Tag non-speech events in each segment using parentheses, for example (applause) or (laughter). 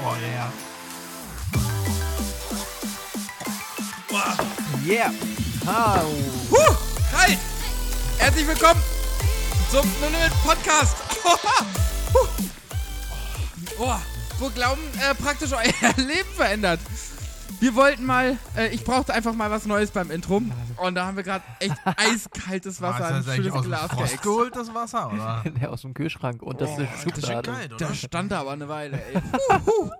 Oh yeah. Yeah. Hau. Huh, kalt! Herzlich willkommen zum Limit Podcast. (laughs) Huh. Oh, wo Glauben äh, praktisch euer (laughs) Leben verändert. Wir wollten mal, äh, ich brauchte einfach mal was Neues beim Intro. Und da haben wir gerade echt (laughs) eiskaltes Wasser das ein schönes aus dem Glas geholt, das Wasser, oder? (laughs) Der aus dem Kühlschrank und das Oh, ist Das Schublade. geil, oder? Der stand da aber eine Weile, ey. (laughs)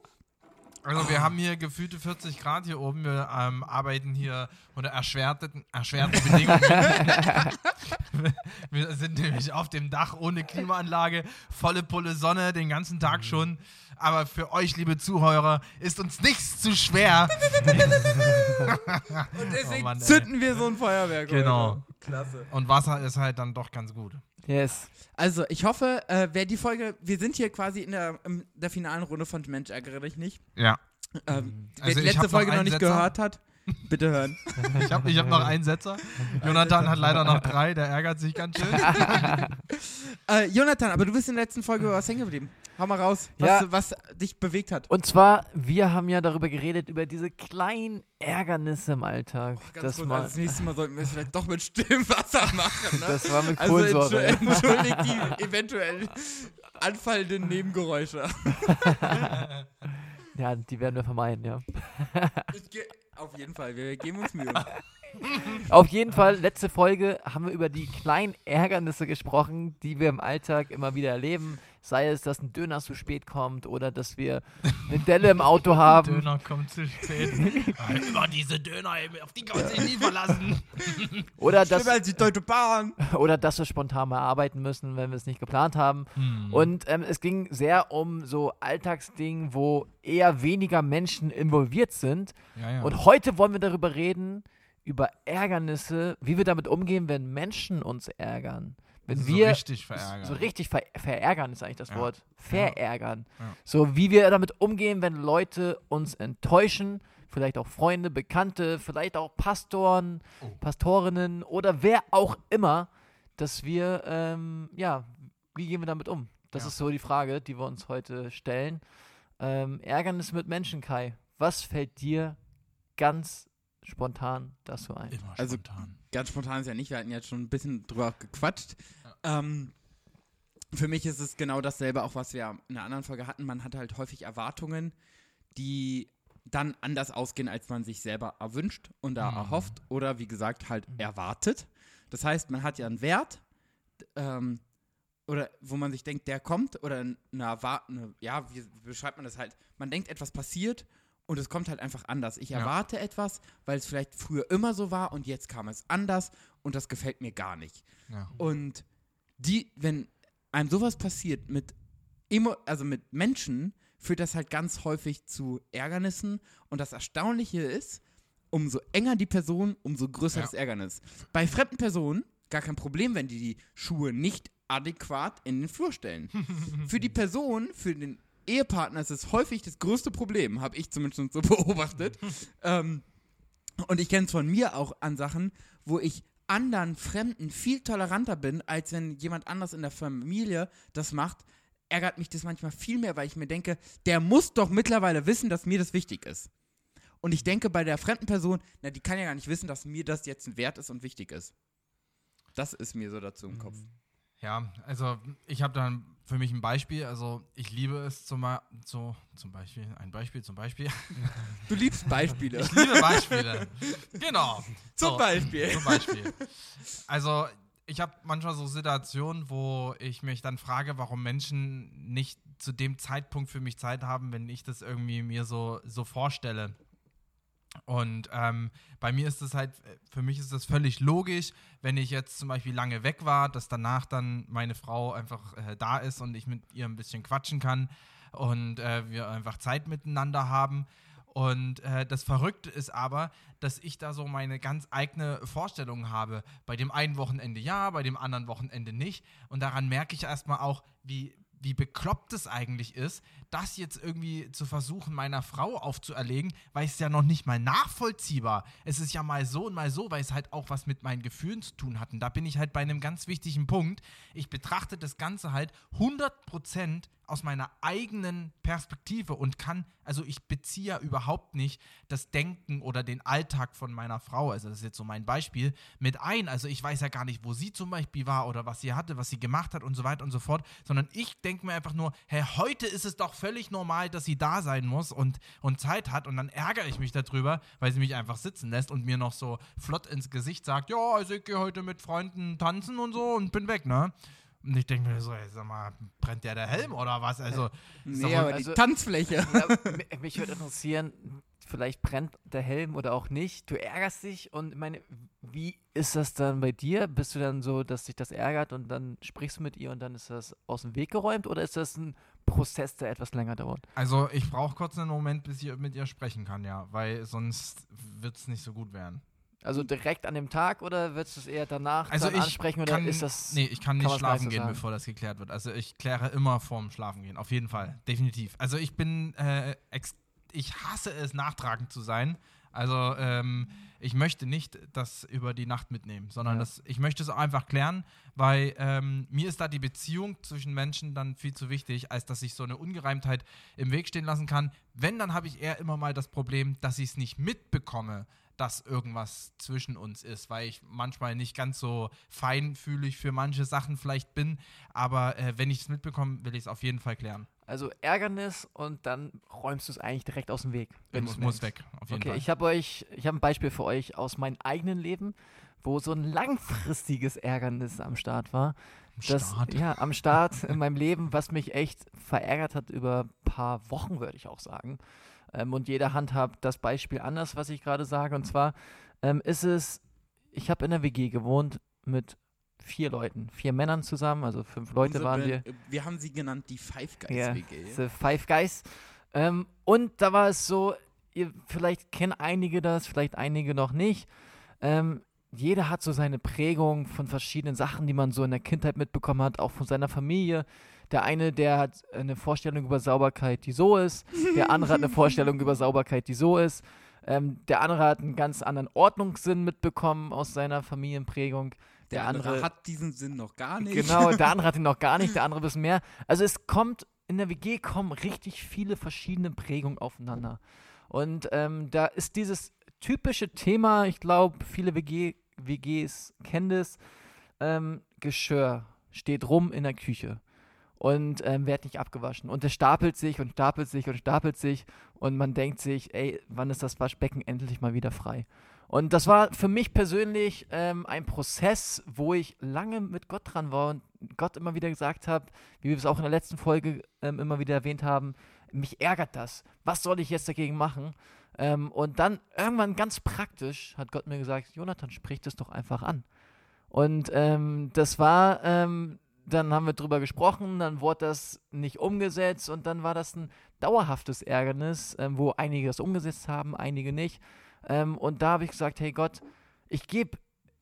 Also wir haben hier gefühlte 40 Grad hier oben. Wir ähm, arbeiten hier unter erschwerten, erschwerten Bedingungen. wir sind nämlich auf dem Dach ohne Klimaanlage, volle Pulle Sonne den ganzen Tag schon. Aber für euch, liebe Zuhörer, ist uns nichts zu schwer. (laughs) (laughs) Und deswegen Oh Mann, zünden wir so ein Feuerwerk. Genau. Heute. Klasse. Und Wasser ist halt dann doch ganz gut. Yes. Also, ich hoffe, äh, wer die Folge, wir sind hier quasi in der, in der finalen Runde von Mensch, ärgere dich nicht. Ja. Ähm, wer Also die letzte noch Folge noch einen nicht Setzer. gehört hat, bitte hören. Ich habe ich hab noch einen Setzer. Jonathan hat leider noch drei, der ärgert sich ganz schön. (laughs) Äh, Jonathan, aber du bist in der letzten Folge über was hängen geblieben. Hau mal raus, was, Ja. was dich bewegt hat. Und zwar, wir haben ja darüber geredet, über diese kleinen Ärgernisse im Alltag. Ganz das, kurz, also das nächste Mal sollten wir es vielleicht doch mit stillem Wasser machen. Ne? das war mit also Kohlensäure. entschu- (laughs) entschuldigt die eventuell anfallenden Nebengeräusche. (laughs) ja, die werden wir vermeiden, ja. Ich auf jeden Fall, wir geben uns Mühe. (laughs) Auf jeden Fall, letzte Folge haben wir über die kleinen Ärgernisse gesprochen, die wir im Alltag immer wieder erleben. Sei es, dass ein Döner zu spät kommt oder dass wir eine Delle im Auto haben. Döner kommt zu spät. Ah, (laughs) Immer diese Döner, auf die kann man sich nie verlassen. (laughs) Oder dass, Schlimmer als die Deutsche Bahn. oder dass wir spontan mal arbeiten müssen, wenn wir es nicht geplant haben. Hm. Und ähm, es ging sehr um so Alltagsdingen, wo eher weniger Menschen involviert sind. ja, ja. Und heute wollen wir darüber reden, über Ärgernisse, wie wir damit umgehen, wenn Menschen uns ärgern. Wenn so wir richtig verärgern. So richtig ver verärgern ist eigentlich das Ja. Wort. Verärgern. Ja. So wie wir damit umgehen, wenn Leute uns enttäuschen. Vielleicht auch Freunde, Bekannte, vielleicht auch Pastoren, Oh. Pastorinnen oder wer auch immer, dass wir, ähm, ja, wie gehen wir damit um? Das Ja. ist so die Frage, die wir uns heute stellen. Ähm, Ärgernis mit Menschen, Kai. Was fällt dir ganz spontan dazu ein? Immer Also- spontan. Ganz spontan ist ja nicht, wir hatten jetzt schon ein bisschen drüber gequatscht. Ähm, für mich ist es genau dasselbe, auch was wir in einer anderen Folge hatten. Man hat halt häufig Erwartungen, die dann anders ausgehen, als man sich selber erwünscht und da Mhm. erhofft oder wie gesagt halt erwartet. Das heißt, man hat ja einen Wert, ähm, oder wo man sich denkt, der kommt, oder eine, Erwar- eine ja, wie beschreibt man das halt? Man denkt, etwas passiert und es kommt halt einfach anders. Ich Ja. erwarte etwas, weil es vielleicht früher immer so war und jetzt kam es anders und das gefällt mir gar nicht. Ja. Und die, wenn einem sowas passiert mit Emo also mit Menschen, führt das halt ganz häufig zu Ärgernissen. Und das Erstaunliche ist, umso enger die Person, umso größer Ja. das Ärgernis. Bei fremden Personen gar kein Problem, wenn die die Schuhe nicht adäquat in den Flur stellen. (laughs) für die Person, für den Ehepartner ist es häufig das größte Problem, habe ich zumindest so (laughs) beobachtet. ähm, und ich kenne es von mir auch an Sachen, wo ich anderen Fremden viel toleranter bin, als wenn jemand anders in der Familie das macht, ärgert mich das manchmal viel mehr, weil ich mir denke, der muss doch mittlerweile wissen, dass mir das wichtig ist. Und ich denke bei der fremden Person, na, die kann ja gar nicht wissen, dass mir das jetzt ein Wert ist und wichtig ist. Das ist mir so dazu im Kopf. Ja, also ich habe dann für mich ein Beispiel. Also ich liebe es zum, so, zum Beispiel, ein Beispiel zum Beispiel. Du liebst Beispiele. Ich liebe Beispiele. genau. Zum So, Beispiel. Zum Beispiel. Also ich habe manchmal so Situationen, wo ich mich dann frage, warum Menschen nicht zu dem Zeitpunkt für mich Zeit haben, wenn ich das irgendwie mir so, so vorstelle. Und ähm, bei mir ist es halt, für mich ist das völlig logisch, wenn ich jetzt zum Beispiel lange weg war, dass danach dann meine Frau einfach äh, da ist und ich mit ihr ein bisschen quatschen kann und äh, wir einfach Zeit miteinander haben. Und äh, das Verrückte ist aber, dass ich da so meine ganz eigene Vorstellung habe. Bei dem einen Wochenende ja, bei dem anderen Wochenende nicht. Und daran merke ich erstmal auch, wie, wie bekloppt es eigentlich ist, das jetzt irgendwie zu versuchen, meiner Frau aufzuerlegen, weil es ja noch nicht mal nachvollziehbar. Es ist ja mal so und mal so, weil es halt auch was mit meinen Gefühlen zu tun hat. Und da bin ich halt bei einem ganz wichtigen Punkt. Ich betrachte das Ganze halt 100% aus meiner eigenen Perspektive und kann, also ich beziehe ja überhaupt nicht das Denken oder den Alltag von meiner Frau, also das ist jetzt so mein Beispiel, mit ein. Also ich weiß ja gar nicht, wo sie zum Beispiel war oder was sie hatte, was sie gemacht hat und so weiter und so fort, sondern ich denke mir einfach nur, hey, heute ist es doch völlig normal, dass sie da sein muss und, und Zeit hat und dann ärgere ich mich darüber, weil sie mich einfach sitzen lässt und mir noch so flott ins Gesicht sagt, ja, also ich gehe heute mit Freunden tanzen und so und bin weg, ne? Und ich denke mir so, ey, sag mal, brennt der der Helm oder was? Also, Nee, doch- aber also- die Tanzfläche. Ja, mi- mich würde interessieren, vielleicht brennt der Helm oder auch nicht. Du ärgerst dich und ich meine, wie ist das dann bei dir? Bist du dann so, dass dich das ärgert und dann sprichst du mit ihr und dann ist das aus dem Weg geräumt oder ist das ein Prozess, der etwas länger dauert? also ich brauche kurz einen Moment, bis ich mit ihr sprechen kann, ja, weil sonst wird es nicht so gut werden. Also direkt an dem Tag oder würdest du es eher danach Also ich ansprechen oder kann, ist das Nee, ich kann nicht kann schlafen gehen, sagen? bevor das geklärt wird. Also ich kläre immer vorm Schlafen gehen, auf jeden Fall, definitiv. Also ich bin, äh, ex ich hasse es, nachtragend zu sein. Also ähm, ich möchte nicht das über die Nacht mitnehmen, sondern Ja. das, ich möchte es einfach klären, weil ähm, mir ist da die Beziehung zwischen Menschen dann viel zu wichtig, als dass ich so eine Ungereimtheit im Weg stehen lassen kann. Wenn, dann habe ich eher immer mal das Problem, dass ich es nicht mitbekomme, dass irgendwas zwischen uns ist, weil ich manchmal nicht ganz so feinfühlig für manche Sachen vielleicht bin. Aber äh, wenn ich es mitbekomme, will ich es auf jeden Fall klären. also Ärgernis und dann räumst du es eigentlich direkt aus dem Weg. wenn muss, muss weg, auf jeden Okay, Fall. ich habe euch, ich habe ein Beispiel für euch aus meinem eigenen Leben, wo so ein langfristiges Ärgernis am Start war. Das, Start. Ja, am Start in meinem Leben, was mich echt verärgert hat über ein paar Wochen, würde ich auch sagen. Ähm, und jeder handhabt das Beispiel anders, was ich gerade sage. Und zwar ähm, ist es, ich habe in der WG gewohnt mit vier Leuten, vier Männern zusammen, also fünf Leute Unsere waren wir. Wir haben sie genannt, die Five Guys Ja, WG. The Five Guys. Ähm, und da war es so, ihr, vielleicht kennen einige das, vielleicht einige noch nicht. Ähm, jeder hat so seine Prägung von verschiedenen Sachen, die man so in der Kindheit mitbekommen hat, auch von seiner Familie. Der eine, der hat eine Vorstellung über Sauberkeit, die so ist. Der andere hat eine (laughs) Vorstellung über Sauberkeit, die so ist. Ähm, der andere hat einen ganz anderen Ordnungssinn mitbekommen aus seiner Familienprägung. Der, andere, hat diesen Sinn noch gar nicht. Genau, der (laughs) andere hat ihn noch gar nicht, der andere ein bisschen mehr. Also es kommt, in der WG kommen richtig viele verschiedene Prägungen aufeinander. Und ähm, da ist dieses typische Thema, ich glaube, viele WG, WGs kennen das, ähm, Geschirr steht rum in der Küche und ähm, wird nicht abgewaschen. Und es stapelt sich und stapelt sich und stapelt sich und man denkt sich, ey, wann ist das Waschbecken endlich mal wieder frei? Und das war für mich persönlich ähm, ein Prozess, wo ich lange mit Gott dran war und Gott immer wieder gesagt habe, wie wir es auch in der letzten Folge ähm, immer wieder erwähnt haben, mich ärgert das. Was soll ich jetzt dagegen machen? Ähm, und dann irgendwann ganz praktisch hat Gott mir gesagt, Jonathan, sprich das doch einfach an. Und ähm, das war, ähm, dann haben wir drüber gesprochen, dann wurde das nicht umgesetzt und dann war das ein dauerhaftes Ärgernis, ähm, wo einige das umgesetzt haben, einige nicht. Ähm, und da habe ich gesagt, hey Gott, ich gebe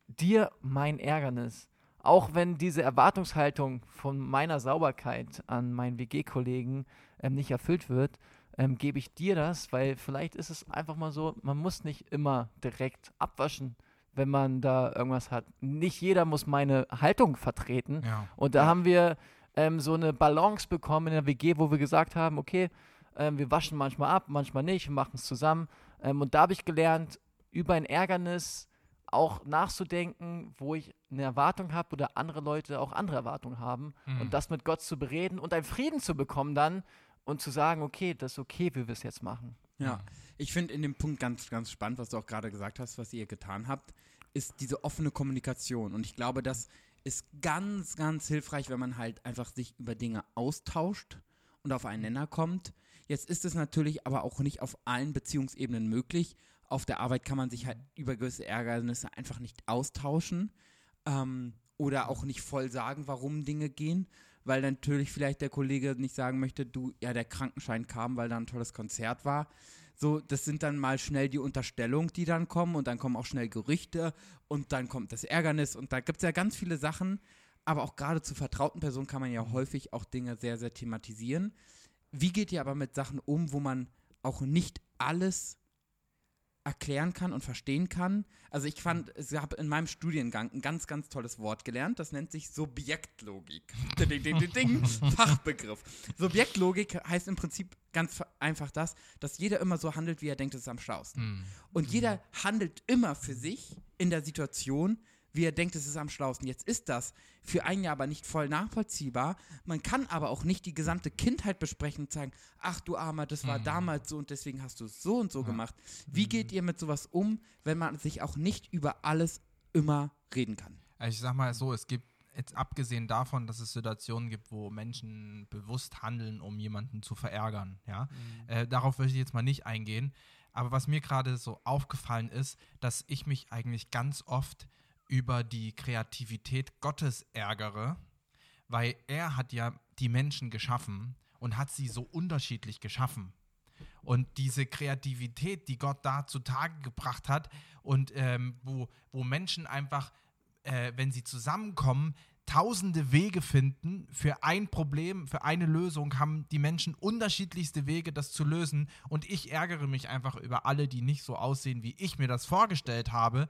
dir mein Ärgernis. Auch wenn diese Erwartungshaltung von meiner Sauberkeit an meinen WG-Kollegen ähm, nicht erfüllt wird, ähm, gebe ich dir das, weil vielleicht ist es einfach mal so, man muss nicht immer direkt abwaschen, wenn man da irgendwas hat. Nicht jeder muss meine Haltung vertreten. Ja. Und da Ja. haben wir ähm, so eine Balance bekommen in der WG, wo wir gesagt haben, okay, ähm, wir waschen manchmal ab, manchmal nicht, wir machen es zusammen. Ähm, und da habe ich gelernt, über ein Ärgernis auch nachzudenken, wo ich eine Erwartung habe oder andere Leute auch andere Erwartungen haben Mhm. und das mit Gott zu bereden und einen Frieden zu bekommen dann und zu sagen, okay, das ist okay, wie wir es jetzt machen. Ja, ich finde in dem Punkt ganz, ganz spannend, was du auch gerade gesagt hast, was ihr getan habt, ist diese offene Kommunikation. Und ich glaube, das ist ganz, ganz hilfreich, wenn man halt einfach sich über Dinge austauscht und auf einen Nenner kommt. Jetzt ist es natürlich aber auch nicht auf allen Beziehungsebenen möglich. Auf der Arbeit kann man sich halt über gewisse Ärgernisse einfach nicht austauschen ähm, oder auch nicht voll sagen, warum Dinge gehen, weil natürlich vielleicht der Kollege nicht sagen möchte, du, ja, der Krankenschein kam, weil da ein tolles Konzert war. So, das sind dann mal schnell die Unterstellungen, die dann kommen und dann kommen auch schnell Gerüchte und dann kommt das Ärgernis und da gibt es ja ganz viele Sachen, aber auch gerade zu vertrauten Personen kann man ja häufig auch Dinge sehr, sehr thematisieren. Wie geht ihr aber mit Sachen um, wo man auch nicht alles erklären kann und verstehen kann. Also ich fand, ich habe in meinem Studiengang ein ganz, ganz tolles Wort gelernt. Das nennt sich Subjektlogik. (laughs) ding, ding, ding, ding, Fachbegriff. Subjektlogik heißt im Prinzip ganz einfach das, dass jeder immer so handelt, wie er denkt, es ist am schlausten. Hm. Und jeder handelt immer für sich in der Situation, wie er denkt, es ist am schlausten. Jetzt ist das für ein Jahr aber nicht voll nachvollziehbar. Man kann aber auch nicht die gesamte Kindheit besprechen und sagen, ach du Armer, das war Mhm. damals so und deswegen hast du es so und so Ja. gemacht. Wie geht ihr mit sowas um, wenn man sich auch nicht über alles immer reden kann? Also ich sag mal so, es gibt jetzt abgesehen davon, dass es Situationen gibt, wo Menschen bewusst handeln, um jemanden zu verärgern, ja. Äh, darauf möchte ich jetzt mal nicht eingehen. Aber was mir gerade so aufgefallen ist, dass ich mich eigentlich ganz oft über die Kreativität Gottes ärgere, weil er hat ja die Menschen geschaffen und hat sie so unterschiedlich geschaffen. Und diese Kreativität, die Gott da zutage gebracht hat und ähm, wo, wo Menschen einfach, äh, wenn sie zusammenkommen, tausende Wege finden für ein Problem, für eine Lösung, haben die Menschen unterschiedlichste Wege, das zu lösen. Und ich ärgere mich einfach über alle, die nicht so aussehen, wie ich mir das vorgestellt habe.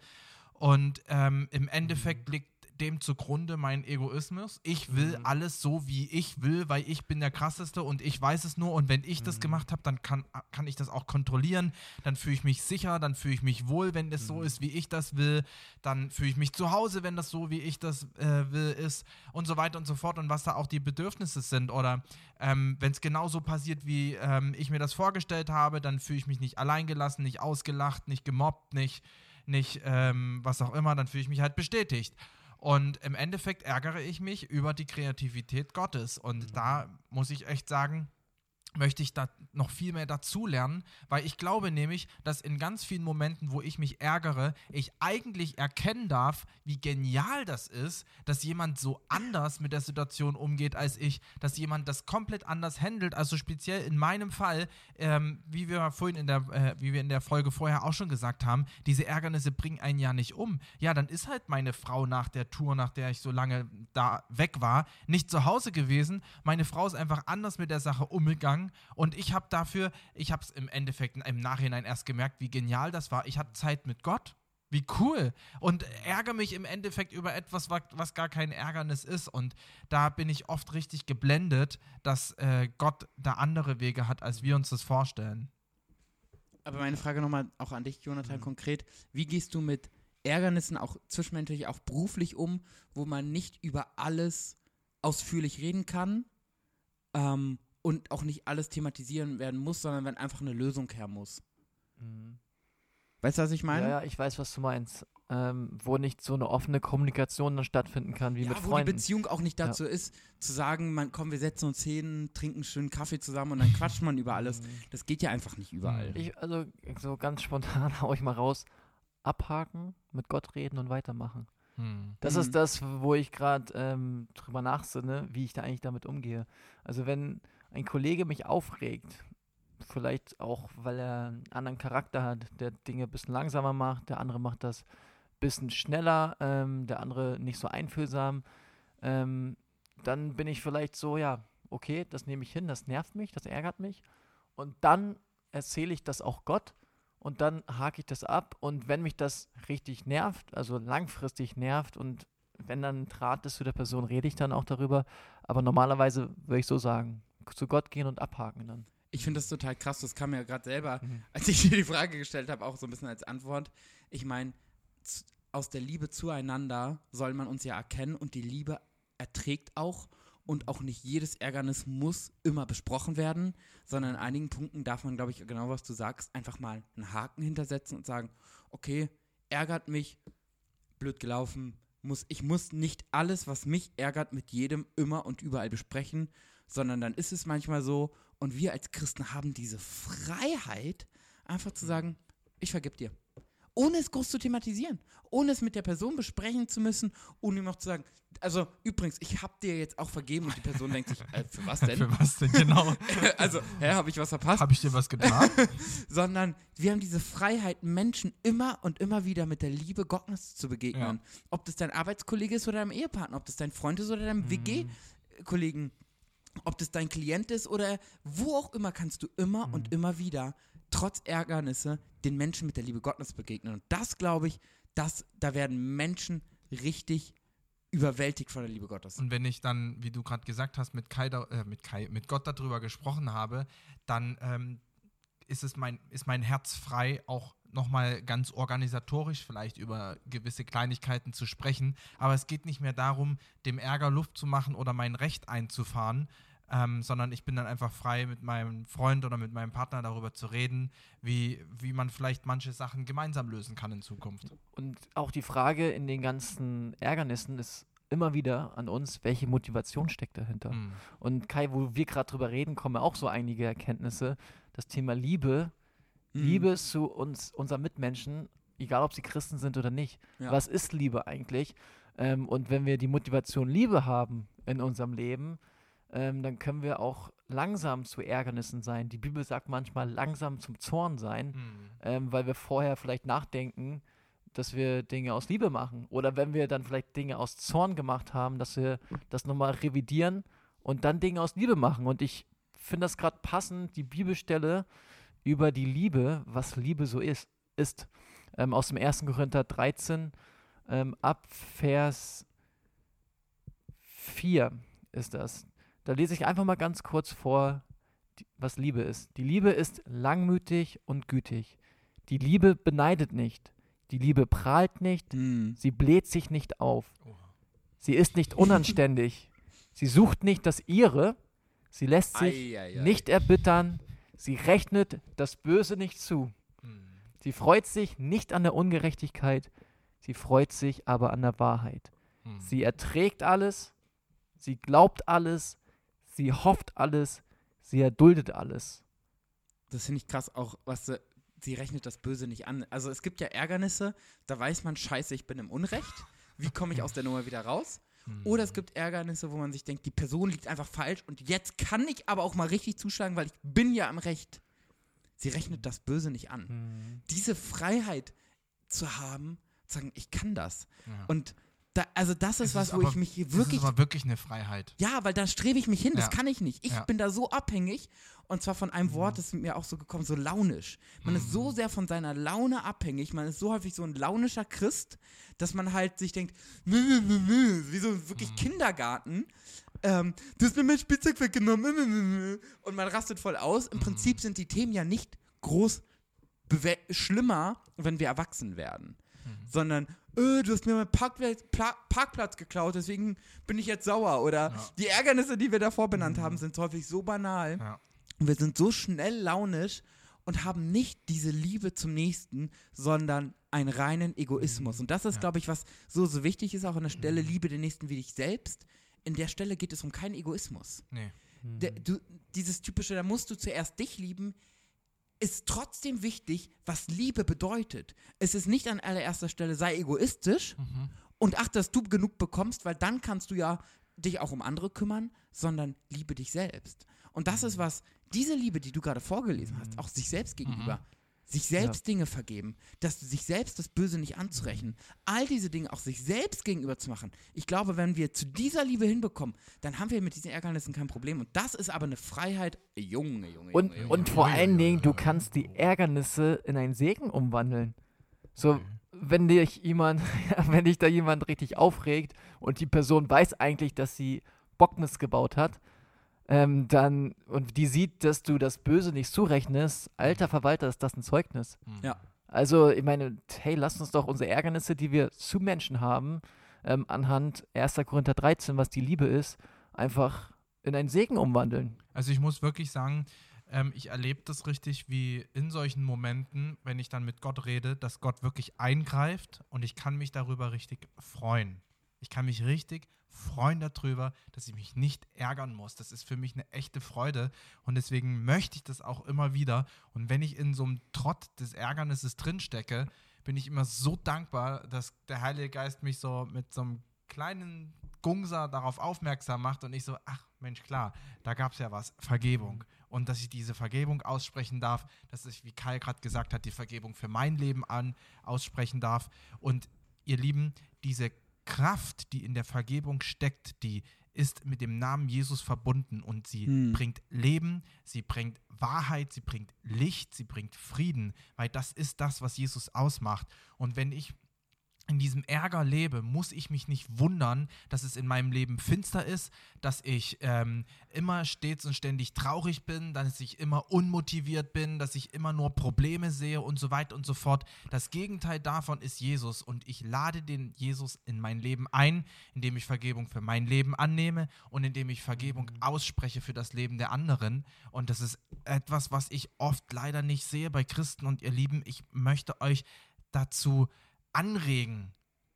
Und ähm, im Endeffekt liegt dem zugrunde mein Egoismus. Ich will alles so, wie ich will, weil ich bin der krasseste und ich weiß es nur. Und wenn ich das gemacht habe, dann kann, kann ich das auch kontrollieren. Dann fühle ich mich sicher, dann fühle ich mich wohl, wenn es so ist, wie ich das will. Dann fühle ich mich zu Hause, wenn das so, wie ich das äh, will, ist. Und so weiter und so fort. Und was da auch die Bedürfnisse sind. Oder ähm, wenn es genauso passiert, wie ähm, ich mir das vorgestellt habe, dann fühle ich mich nicht alleingelassen, nicht ausgelacht, nicht gemobbt, nicht nicht ähm, was auch immer, dann fühle ich mich halt bestätigt. Und im Endeffekt ärgere ich mich über die Kreativität Gottes. Und da muss ich echt sagen, möchte ich da noch viel mehr dazu lernen, weil ich glaube nämlich, dass in ganz vielen Momenten, wo ich mich ärgere, ich eigentlich erkennen darf, wie genial das ist, dass jemand so anders mit der Situation umgeht als ich, dass jemand das komplett anders handelt. Also speziell in meinem Fall, ähm, wie wir vorhin in der, äh, wie wir in der Folge vorher auch schon gesagt haben, diese Ärgernisse bringen einen ja nicht um. Ja, dann ist halt meine Frau nach der Tour, nach der ich so lange da weg war, nicht zu Hause gewesen. Meine Frau ist einfach anders mit der Sache umgegangen und ich habe dafür, ich habe es im Endeffekt im Nachhinein erst gemerkt, wie genial das war. Ich hatte Zeit mit Gott. Wie cool. Und ärgere mich im Endeffekt über etwas, was, gar kein Ärgernis ist. Und da bin ich oft richtig geblendet, dass äh, Gott da andere Wege hat, als wir uns das vorstellen. Aber meine Frage nochmal auch an dich, Jonathan, konkret. Wie gehst du mit Ärgernissen auch zwischenmenschlich, auch beruflich um, wo man nicht über alles ausführlich reden kann ähm, und auch nicht alles thematisieren werden muss, sondern wenn einfach eine Lösung her muss? Weißt du, was ich meine? Ja, ja, ich weiß, was du meinst. Ähm, wo nicht so eine offene Kommunikation dann stattfinden kann wie Ja, mit wo die Freunden. Beziehung auch nicht dazu ist, zu sagen, man, komm, wir setzen uns hin, trinken schönen Kaffee zusammen und dann quatscht man über alles. Das geht ja einfach nicht überall. Ich, also so ganz spontan (laughs) hau ich mal raus. Abhaken, mit Gott reden und weitermachen. Hm. Das Mhm. ist das, wo ich gerade ähm, drüber nachsinne, wie ich da eigentlich damit umgehe. Also wenn ein Kollege mich aufregt, vielleicht auch, weil er einen anderen Charakter hat, der Dinge ein bisschen langsamer macht, der andere macht das ein bisschen schneller, ähm, der andere nicht so einfühlsam, ähm, dann bin ich vielleicht so, ja, okay, das nehme ich hin, das nervt mich, das ärgert mich. Und dann erzähle ich das auch Gott und dann hake ich das ab. Und wenn mich das richtig nervt, also langfristig nervt und wenn dann ein Draht ist zu der Person, rede ich dann auch darüber. Aber normalerweise würde ich so sagen, zu Gott gehen und abhaken dann. Ich finde das total krass. Das kam mir ja gerade selber, Mhm. als ich dir die Frage gestellt habe, auch so ein bisschen als Antwort. Ich meine, aus der Liebe zueinander soll man uns ja erkennen und die Liebe erträgt auch. Und auch nicht jedes Ärgernis muss immer besprochen werden, sondern in einigen Punkten darf man, glaube ich, genau was du sagst, einfach mal einen Haken hintersetzen und sagen, okay, ärgert mich, blöd gelaufen, muss, ich muss nicht alles, was mich ärgert, mit jedem immer und überall besprechen, sondern dann ist es manchmal so, und wir als Christen haben diese Freiheit, einfach zu sagen, ich vergib dir. Ohne es groß zu thematisieren, ohne es mit der Person besprechen zu müssen, ohne ihm auch zu sagen, also übrigens, ich habe dir jetzt auch vergeben und die Person denkt sich, äh, für was denn? (laughs) Für was denn genau? (laughs) also, hä, habe ich was verpasst? Habe ich dir was getan? (laughs) sondern wir haben diese Freiheit, Menschen immer und immer wieder mit der Liebe Gottes zu begegnen. Ob das dein Arbeitskollege ist oder dein Ehepartner, ob das dein Freund ist oder dein WG-Kollegen, ob das dein Klient ist oder wo auch immer, kannst du immer und immer wieder trotz Ärgernisse den Menschen mit der Liebe Gottes begegnen. Und das glaube ich, dass da werden Menschen richtig überwältigt von der Liebe Gottes. Und wenn ich dann, wie du gerade gesagt hast, mit Kai, da, äh, mit Kai, mit Gott darüber gesprochen habe, dann ähm, ist es mein, ist mein Herz frei, auch nochmal ganz organisatorisch vielleicht über gewisse Kleinigkeiten zu sprechen. Aber es geht nicht mehr darum, dem Ärger Luft zu machen oder mein Recht einzufahren, ähm, sondern ich bin dann einfach frei, mit meinem Freund oder mit meinem Partner darüber zu reden, wie, wie man vielleicht manche Sachen gemeinsam lösen kann in Zukunft. Und auch die Frage in den ganzen Ärgernissen ist immer wieder an uns, welche Motivation steckt dahinter. Mhm. Und Kai, wo wir gerade drüber reden, kommen auch so einige Erkenntnisse. Das Thema Liebe, Mhm. Liebe zu uns, unseren Mitmenschen, egal ob sie Christen sind oder nicht. Ja. Was ist Liebe eigentlich? Ähm, und wenn wir die Motivation Liebe haben in unserem Leben, ähm, dann können wir auch langsam zu Ärgernissen sein. Die Bibel sagt manchmal langsam zum Zorn sein, Mhm. ähm, weil wir vorher vielleicht nachdenken, dass wir Dinge aus Liebe machen. Oder wenn wir dann vielleicht Dinge aus Zorn gemacht haben, dass wir das nochmal revidieren und dann Dinge aus Liebe machen. Und ich finde das gerade passend, die Bibelstelle über die Liebe, was Liebe so ist, ist ähm, aus dem 1. Korinther 13 ähm, ab Vers 4 ist das. Da lese ich einfach mal ganz kurz vor, die, was Liebe ist. Die Liebe ist langmütig und gütig. Die Liebe beneidet nicht. Die Liebe prahlt nicht. Mhm. Sie bläht sich nicht auf. Sie ist nicht (laughs) unanständig. Sie sucht nicht das Ihre. Sie lässt sich Ei, ei, ei. nicht erbittern. Sie rechnet das Böse nicht zu. Mhm. Sie freut sich nicht an der Ungerechtigkeit. Sie freut sich aber an der Wahrheit. Mhm. Sie erträgt alles. Sie glaubt alles. Sie hofft alles. Sie erduldet alles. Das finde ich krass, auch was sie, sie rechnet das Böse nicht an. Also es gibt ja Ärgernisse, da weiß man, scheiße, ich bin im Unrecht. Wie komme ich aus der Nummer wieder raus? Mhm. Oder es gibt Ärgernisse, wo man sich denkt, die Person liegt einfach falsch und jetzt kann ich aber auch mal richtig zuschlagen, weil ich bin ja am Recht. Sie rechnet das Böse nicht an. Diese Freiheit zu haben, zu sagen, ich kann das. Ja. Und da, also das ist Es was, wo aber- ich mich wirklich ist aber wirklich eine Freiheit. ja, weil da strebe ich mich hin, das Ja. kann ich nicht. Ich Ja. Mhm. bin da so abhängig und zwar von einem Wort, das ist mir auch so gekommen, so launisch. Man ist so sehr von seiner Laune abhängig, man ist so häufig so ein launischer Christ, dass man halt sich denkt, nö, nö, nö, wie so wirklich Mhm. Kindergarten. Ähm, du hast mir mein Spielzeug weggenommen und man rastet voll aus. Mhm. Im Prinzip sind die Themen ja nicht groß schlimmer, wenn wir erwachsen werden. Mhm. Sondern, äh, du hast mir meinen Parkplatz, Pla Parkplatz geklaut, deswegen bin ich jetzt sauer. Oder Ja. Mhm. die Ärgernisse, die wir davor benannt haben, sind häufig so banal. Ja. Und wir sind so schnell launisch und haben nicht diese Liebe zum Nächsten, sondern einen reinen Egoismus. Und das ist, Ja. glaube ich, was so, so wichtig ist, auch an der Stelle, liebe den Nächsten wie dich selbst. In der Stelle geht es um keinen Egoismus. Nee. Der, du, dieses typische, da musst du zuerst dich lieben, ist trotzdem wichtig, was Liebe bedeutet. Es ist nicht an allererster Stelle, sei egoistisch Mhm. und achte, dass du genug bekommst, weil dann kannst du ja dich auch um andere kümmern, sondern liebe dich selbst. Und das ist was, diese Liebe, die du gerade vorgelesen hast, auch sich selbst gegenüber, sich selbst Dinge vergeben, dass sich selbst das Böse nicht anzurechnen, all diese Dinge auch sich selbst gegenüber zu machen. Ich glaube, wenn wir zu dieser Liebe hinbekommen, dann haben wir mit diesen Ärgernissen kein Problem. Und das ist aber eine Freiheit, Junge, Junge, Und, Junge, Junge. und vor allen Dingen, du kannst die Ärgernisse in einen Segen umwandeln. So, wenn dich jemand, (laughs) wenn dich da jemand richtig aufregt und die Person weiß eigentlich, dass sie Bockmist gebaut hat, ähm, dann und die sieht, dass du das Böse nicht zurechnest, alter Verwalter, ist das ein Zeugnis. Mhm. Ja. Also, ich meine, hey, lasst uns doch unsere Ärgernisse, die wir zu Menschen haben, ähm, anhand 1. Korinther 13, was die Liebe ist, einfach in einen Segen umwandeln. Also ich muss wirklich sagen, ähm, ich erlebe das richtig wie in solchen Momenten, wenn ich dann mit Gott rede, dass Gott wirklich eingreift und ich kann mich darüber richtig freuen. Ich kann mich richtig freuen darüber, dass ich mich nicht ärgern muss. Das ist für mich eine echte Freude und deswegen möchte ich das auch immer wieder. Und wenn ich in so einem Trott des Ärgernisses drinstecke, bin ich immer so dankbar, dass der Heilige Geist mich so mit so einem kleinen Gungser darauf aufmerksam macht und ich so, ach Mensch, klar, da gab es ja was, Vergebung. Und dass ich diese Vergebung aussprechen darf, dass ich, wie Kai gerade gesagt hat, die Vergebung für mein Leben an aussprechen darf. Und ihr Lieben, diese Kraft, die in der Vergebung steckt, die ist mit dem Namen Jesus verbunden und sie Hm. bringt Leben, sie bringt Wahrheit, sie bringt Licht, sie bringt Frieden, weil das ist das, was Jesus ausmacht. Und wenn ich in diesem Ärger lebe, muss ich mich nicht wundern, dass es in meinem Leben finster ist, dass ich ähm, immer stets und ständig traurig bin, dass ich immer unmotiviert bin, dass ich immer nur Probleme sehe und so weiter und so fort. Das Gegenteil davon ist Jesus und ich lade den Jesus in mein Leben ein, indem ich Vergebung für mein Leben annehme und indem ich Vergebung ausspreche für das Leben der anderen. Und das ist etwas, was ich oft leider nicht sehe bei Christen und ihr Lieben, ich möchte euch dazu anregen,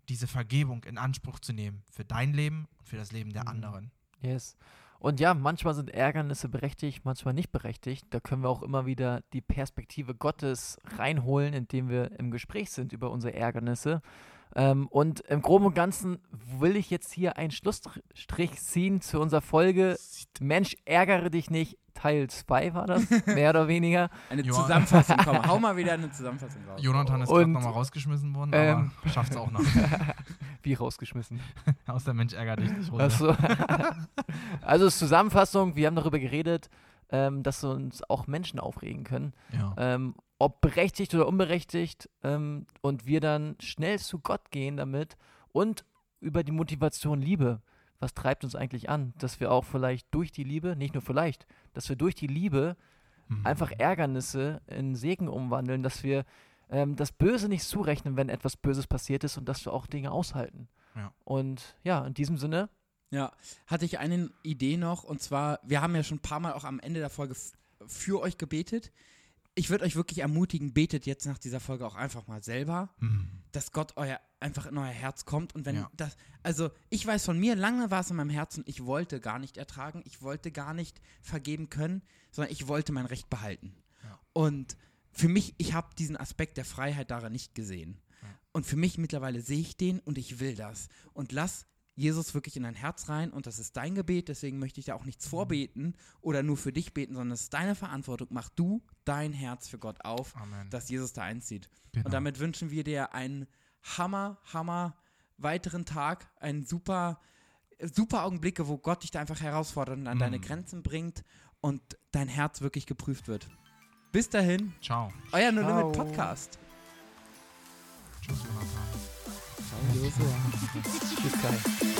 diese Vergebung in Anspruch zu nehmen für dein Leben und für das Leben der Mhm. anderen. Yes. Und ja, manchmal sind Ärgernisse berechtigt, manchmal nicht berechtigt. Da können wir auch immer wieder die Perspektive Gottes reinholen, indem wir im Gespräch sind über unsere Ärgernisse. Ähm, und im Groben und Ganzen will ich jetzt hier einen Schlussstrich ziehen zu unserer Folge Mensch, ärgere dich nicht. Teil 2 war das, (laughs) mehr oder weniger. Eine. Zusammenfassung, komm, hau mal wieder eine Zusammenfassung raus. Jonathan ist gerade nochmal rausgeschmissen worden, ähm, aber schafft es auch noch. (laughs) Wie rausgeschmissen. (laughs) Aus der Mensch ärgert dich nicht runter. Achso. also Zusammenfassung, wir haben darüber geredet, ähm, dass uns auch Menschen aufregen können. Ja. ähm, ob berechtigt oder unberechtigt, ähm, und wir dann schnell zu Gott gehen damit und über die Motivation Liebe. Was treibt uns eigentlich an? Dass wir auch vielleicht durch die Liebe, nicht nur vielleicht, dass wir durch die Liebe Mhm. einfach Ärgernisse in Segen umwandeln, dass wir ähm, das Böse nicht zurechnen, wenn etwas Böses passiert ist und dass wir auch Dinge aushalten. Ja. Und ja, in diesem Sinne, Ja, hatte ich eine Idee noch und zwar, wir haben ja schon ein paar Mal auch am Ende der Folge für euch gebetet. Ich würde euch wirklich ermutigen, betet jetzt nach dieser Folge auch einfach mal selber, Mhm. dass Gott euer einfach in euer Herz kommt und wenn Ja. das, also ich weiß von mir, lange war es in meinem Herzen, ich wollte gar nicht ertragen, ich wollte gar nicht vergeben können, sondern ich wollte mein Recht behalten. Ja. Und für mich, ich habe diesen Aspekt der Freiheit daran nicht gesehen. Ja. Und für mich mittlerweile sehe ich den und ich will das. Und lass Jesus wirklich in dein Herz rein und das ist dein Gebet, deswegen möchte ich da auch nichts Mhm. vorbeten oder nur für dich beten, sondern es ist deine Verantwortung. Mach du dein Herz für Gott auf, Amen. dass Jesus da einzieht. Genau. Und damit wünschen wir dir einen Hammer, Hammer weiteren Tag, einen super, super Augenblicke, wo Gott dich da einfach herausfordert und an deine Mm. Grenzen bringt und dein Herz wirklich geprüft wird. Bis dahin, Ciao. euer No Limit. Podcast. Tschüss, Jonathan. Ciao, Joshua. tschüss, Kai.